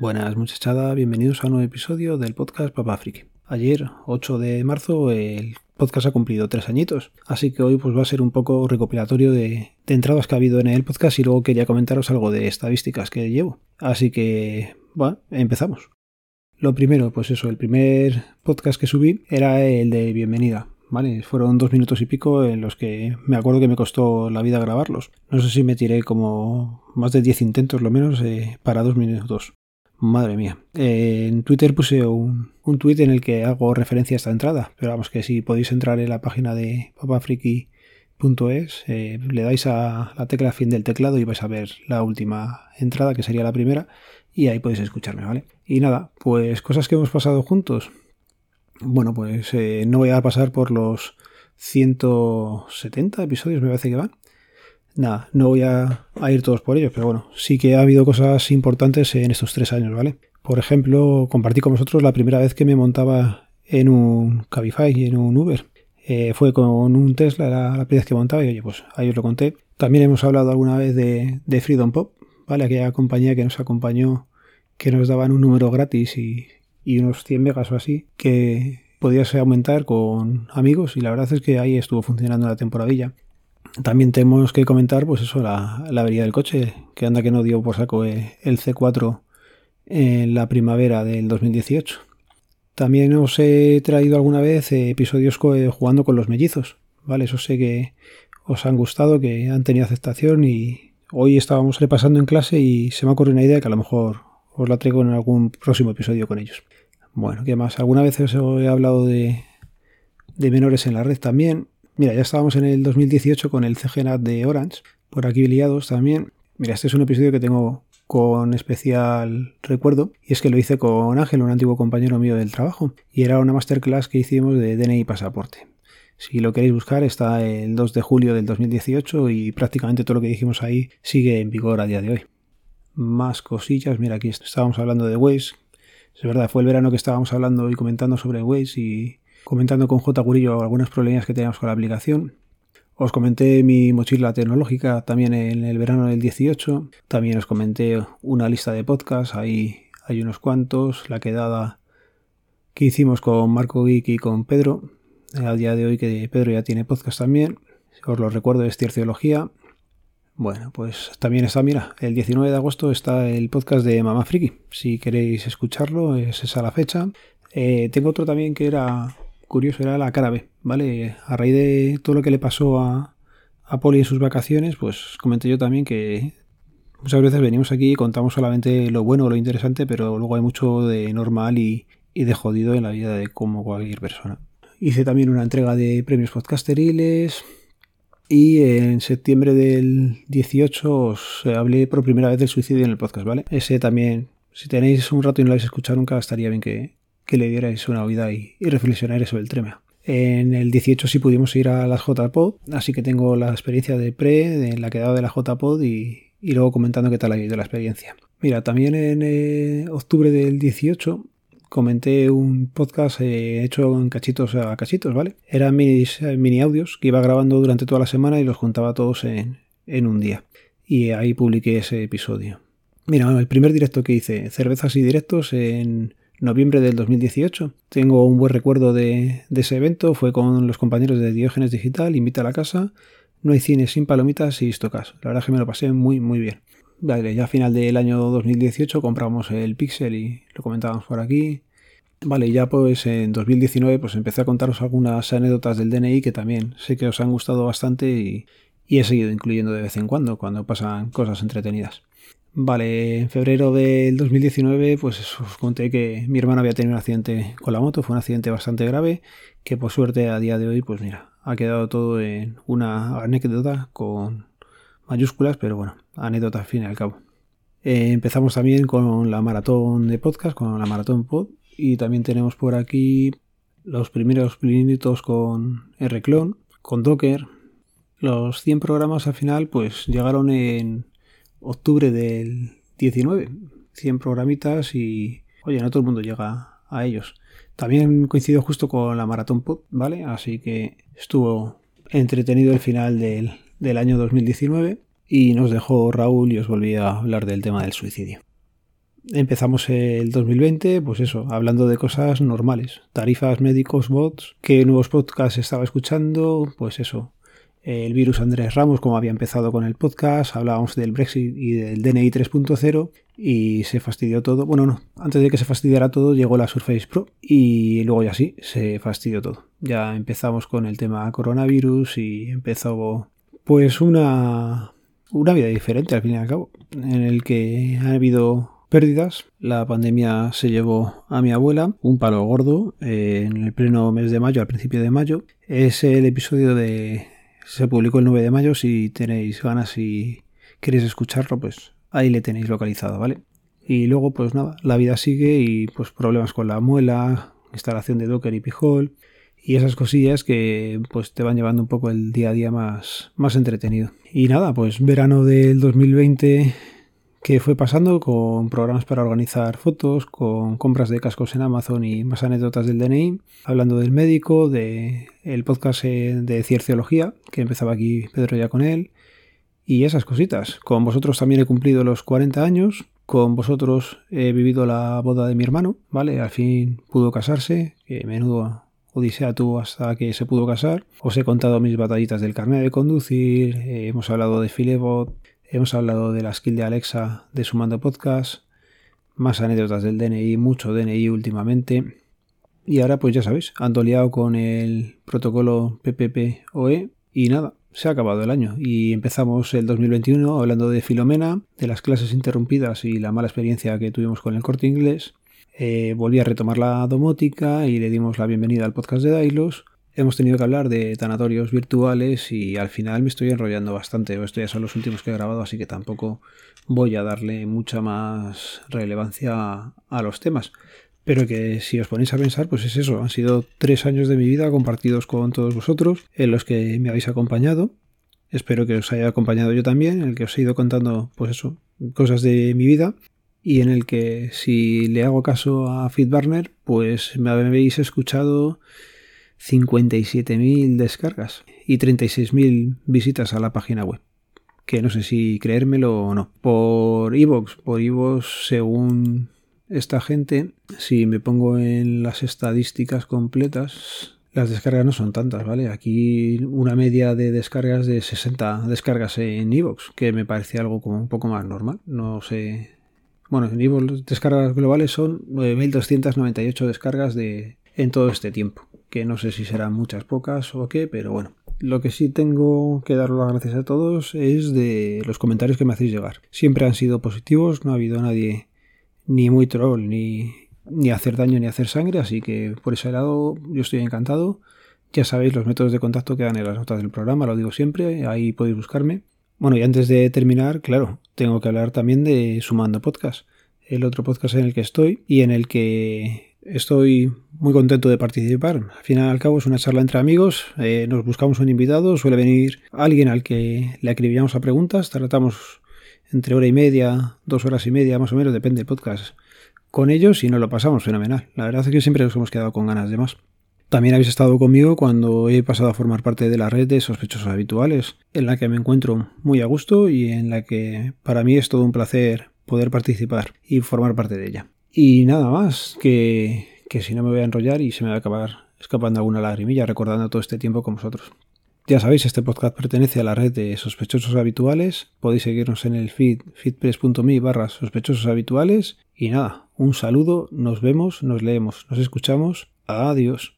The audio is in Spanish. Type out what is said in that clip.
Buenas muchachada, bienvenidos a un nuevo episodio del podcast Papa Friki. Ayer, 8 de marzo, el podcast ha cumplido tres añitos, así que hoy pues va a ser un poco recopilatorio de, entradas que ha habido en el podcast y luego quería comentaros algo de estadísticas que llevo. Así que, bueno, empezamos. Lo primero, pues eso, el primer podcast que subí era el de bienvenida. ¿Vale? Fueron dos minutos y pico en los que me acuerdo que me costó la vida grabarlos. No sé si me tiré como más de 10 intentos lo menos eh, para dos minutos. Madre mía. Eh, en Twitter puse un, un tweet en el que hago referencia a esta entrada. Pero vamos, que si podéis entrar en la página de papafriki.es, eh, le dais a la tecla fin del teclado y vais a ver la última entrada, que sería la primera, y ahí podéis escucharme, ¿vale? Y nada, pues cosas que hemos pasado juntos. Bueno, pues eh, no voy a pasar por los 170 episodios, me parece que van nada, no voy a, ir todos por ellos, pero bueno, sí que ha habido cosas importantes en estos tres años, ¿vale? Por ejemplo, compartí con vosotros la primera vez que me montaba en un Cabify y en un Uber. Eh, fue con un Tesla la, la primera vez que montaba y oye, pues ahí os lo conté. También hemos hablado alguna vez de, Freedom Pop, ¿vale? Aquella compañía que nos acompañó, que nos daban un número gratis y, y unos 100 megas o así, que podías aumentar con amigos y la verdad es que ahí estuvo funcionando la temporadilla. También tenemos que comentar, pues eso, la, avería del coche, que anda que no dio por saco eh, el C4 en la primavera del 2018. También os he traído alguna vez eh, episodios eh, jugando con los mellizos, ¿vale? Eso sé que os han gustado, que han tenido aceptación y hoy estábamos repasando en clase y se me ha ocurrido una idea que a lo mejor os la traigo en algún próximo episodio con ellos. Bueno, ¿qué más? Alguna vez os he hablado de, de menores en la red también. Mira, ya estábamos en el 2018 con el CGNAT de Orange, por aquí liados también. Mira, este es un episodio que tengo con especial recuerdo y es que lo hice con Ángel, un antiguo compañero mío del trabajo, y era una masterclass que hicimos de DNI y pasaporte. Si lo queréis buscar, está el 2 de julio del 2018 y prácticamente todo lo que dijimos ahí sigue en vigor a día de hoy. Más cosillas, mira, aquí estábamos hablando de Waze. Es verdad, fue el verano que estábamos hablando y comentando sobre Waze y comentando con J. Gurillo algunos problemas que teníamos con la aplicación. Os comenté mi mochila tecnológica también en el verano del 18. También os comenté una lista de podcasts, ahí hay unos cuantos. La quedada que hicimos con Marco Geek y con Pedro. A día de hoy que Pedro ya tiene podcast también. Os lo recuerdo, es Cierciología. Bueno, pues también está, mira, el 19 de agosto está el podcast de Mamá Friki. Si queréis escucharlo, es esa la fecha. Eh, tengo otro también que era curioso era la cara B, ¿vale? A raíz de todo lo que le pasó a, a Poli en sus vacaciones, pues comenté yo también que muchas veces venimos aquí y contamos solamente lo bueno o lo interesante, pero luego hay mucho de normal y, de jodido en la vida de como cualquier persona. Hice también una entrega de premios podcasteriles y en septiembre del 18 os hablé por primera vez del suicidio en el podcast, ¿vale? Ese también, si tenéis un rato y no lo habéis escuchado nunca, estaría bien que, que le dierais una oída y, y reflexionarais sobre el tema. En el 18 sí pudimos ir a las JPod, así que tengo la experiencia de pre, de la quedada de la JPod y, y luego comentando qué tal ha ido la experiencia. Mira, también en eh, octubre del 18 comenté un podcast eh, hecho en cachitos a cachitos, ¿vale? Eran eh, mini audios que iba grabando durante toda la semana y los juntaba todos en, en un día. Y ahí publiqué ese episodio. Mira, el primer directo que hice, cervezas y directos en noviembre del 2018. Tengo un buen recuerdo de, ese evento, fue con los compañeros de Diógenes Digital, Invita a la casa, no hay cine sin palomitas y estocas. La verdad es que me lo pasé muy muy bien. Vale, ya a final del año 2018 compramos el Pixel y lo comentábamos por aquí. Vale, ya pues en 2019 pues empecé a contaros algunas anécdotas del DNI que también sé que os han gustado bastante y, y he seguido incluyendo de vez en cuando cuando pasan cosas entretenidas. Vale, en febrero del 2019 pues os conté que mi hermano había tenido un accidente con la moto, fue un accidente bastante grave que por suerte a día de hoy pues mira, ha quedado todo en una anécdota con mayúsculas, pero bueno, anécdota al fin y al cabo. Eh, empezamos también con la maratón de podcast, con la maratón pod y también tenemos por aquí los primeros minutos con Rclone, con Docker. Los 100 programas al final pues llegaron en octubre del 19. 100 programitas y, oye, no todo el mundo llega a ellos. También coincidió justo con la Maratón Pod, ¿vale? Así que estuvo entretenido el final del, del año 2019 y nos dejó Raúl y os volví a hablar del tema del suicidio. empezamos el 2020, pues eso, hablando de cosas normales, tarifas médicos, bots, qué nuevos podcasts estaba escuchando, pues eso, el virus Andrés Ramos, como había empezado con el podcast, hablábamos del Brexit y del DNI 3.0 y se fastidió todo. Bueno, no, antes de que se fastidiara todo llegó la Surface Pro y luego ya sí, se fastidió todo. Ya empezamos con el tema coronavirus y empezó pues una, una vida diferente al fin y al cabo, en el que ha habido pérdidas. La pandemia se llevó a mi abuela, un palo gordo, eh, en el pleno mes de mayo, al principio de mayo. Es el episodio de... Se publicó el 9 de mayo, si tenéis ganas y queréis escucharlo, pues ahí le tenéis localizado, ¿vale? Y luego, pues nada, la vida sigue y pues problemas con la muela, instalación de Docker y Pijol y esas cosillas que pues te van llevando un poco el día a día más, más entretenido. Y nada, pues verano del 2020 que fue pasando con programas para organizar fotos, con compras de cascos en Amazon y más anécdotas del DNI, hablando del médico, de el podcast eh, de Cierciología, que empezaba aquí Pedro ya con él, y esas cositas. Con vosotros también he cumplido los 40 años, con vosotros he vivido la boda de mi hermano, ¿vale? Al fin pudo casarse, que menudo Odisea tuvo hasta que se pudo casar. Os he contado mis batallitas del carnet de conducir, eh, hemos hablado de Filebot, hemos hablado de la skill de Alexa de Sumando Podcast, más anécdotas del DNI, mucho DNI últimamente. Y ahora pues ya sabéis, ando liado con el protocolo PPP-OE y nada, se ha acabado el año y empezamos el 2021 hablando de Filomena, de las clases interrumpidas y la mala experiencia que tuvimos con el corte inglés eh, volví a retomar la domótica y le dimos la bienvenida al podcast de Dailos. Hemos tenido que hablar de tanatorios virtuales y al final me estoy enrollando bastante. Estos ya son los últimos que he grabado, así que tampoco voy a darle mucha más relevancia a los temas. Pero que si os ponéis a pensar, pues es eso. Han sido tres años de mi vida compartidos con todos vosotros, en los que me habéis acompañado. Espero que os haya acompañado yo también, en el que os he ido contando, pues eso, cosas de mi vida y en el que si le hago caso a FeedBurner, pues me habéis escuchado 57.000 descargas y 36.000 visitas a la página web. Que no sé si creérmelo o no. Por Evox, por Evox, según esta gente, si me pongo en las estadísticas completas, las descargas no son tantas, ¿vale? Aquí una media de descargas de 60 descargas en Evox, que me parece algo como un poco más normal. No sé bueno, en Evo descargas globales son 9.298 descargas de, en todo este tiempo. Que no sé si serán muchas, pocas o qué, pero bueno. Lo que sí tengo que dar las gracias a todos es de los comentarios que me hacéis llegar. Siempre han sido positivos, no ha habido nadie ni muy troll, ni, ni hacer daño, ni hacer sangre, así que por ese lado yo estoy encantado. Ya sabéis los métodos de contacto que dan en las notas del programa, lo digo siempre, ahí podéis buscarme. Bueno, y antes de terminar, claro, tengo que hablar también de Sumando Podcast, el otro podcast en el que estoy y en el que estoy muy contento de participar. Al final al cabo es una charla entre amigos, eh, nos buscamos un invitado, suele venir alguien al que le acribillamos a preguntas, tratamos entre hora y media, dos horas y media más o menos, depende del podcast, con ellos y nos lo pasamos fenomenal. La verdad es que siempre nos hemos quedado con ganas de más. También habéis estado conmigo cuando he pasado a formar parte de la red de sospechosos habituales, en la que me encuentro muy a gusto y en la que para mí es todo un placer poder participar y formar parte de ella. Y nada más, que, que si no me voy a enrollar y se me va a acabar escapando alguna lagrimilla recordando todo este tiempo con vosotros. Ya sabéis, este podcast pertenece a la red de sospechosos habituales. Podéis seguirnos en el feed feedpress.me barra sospechosos habituales. Y nada, un saludo, nos vemos, nos leemos, nos escuchamos. Adiós.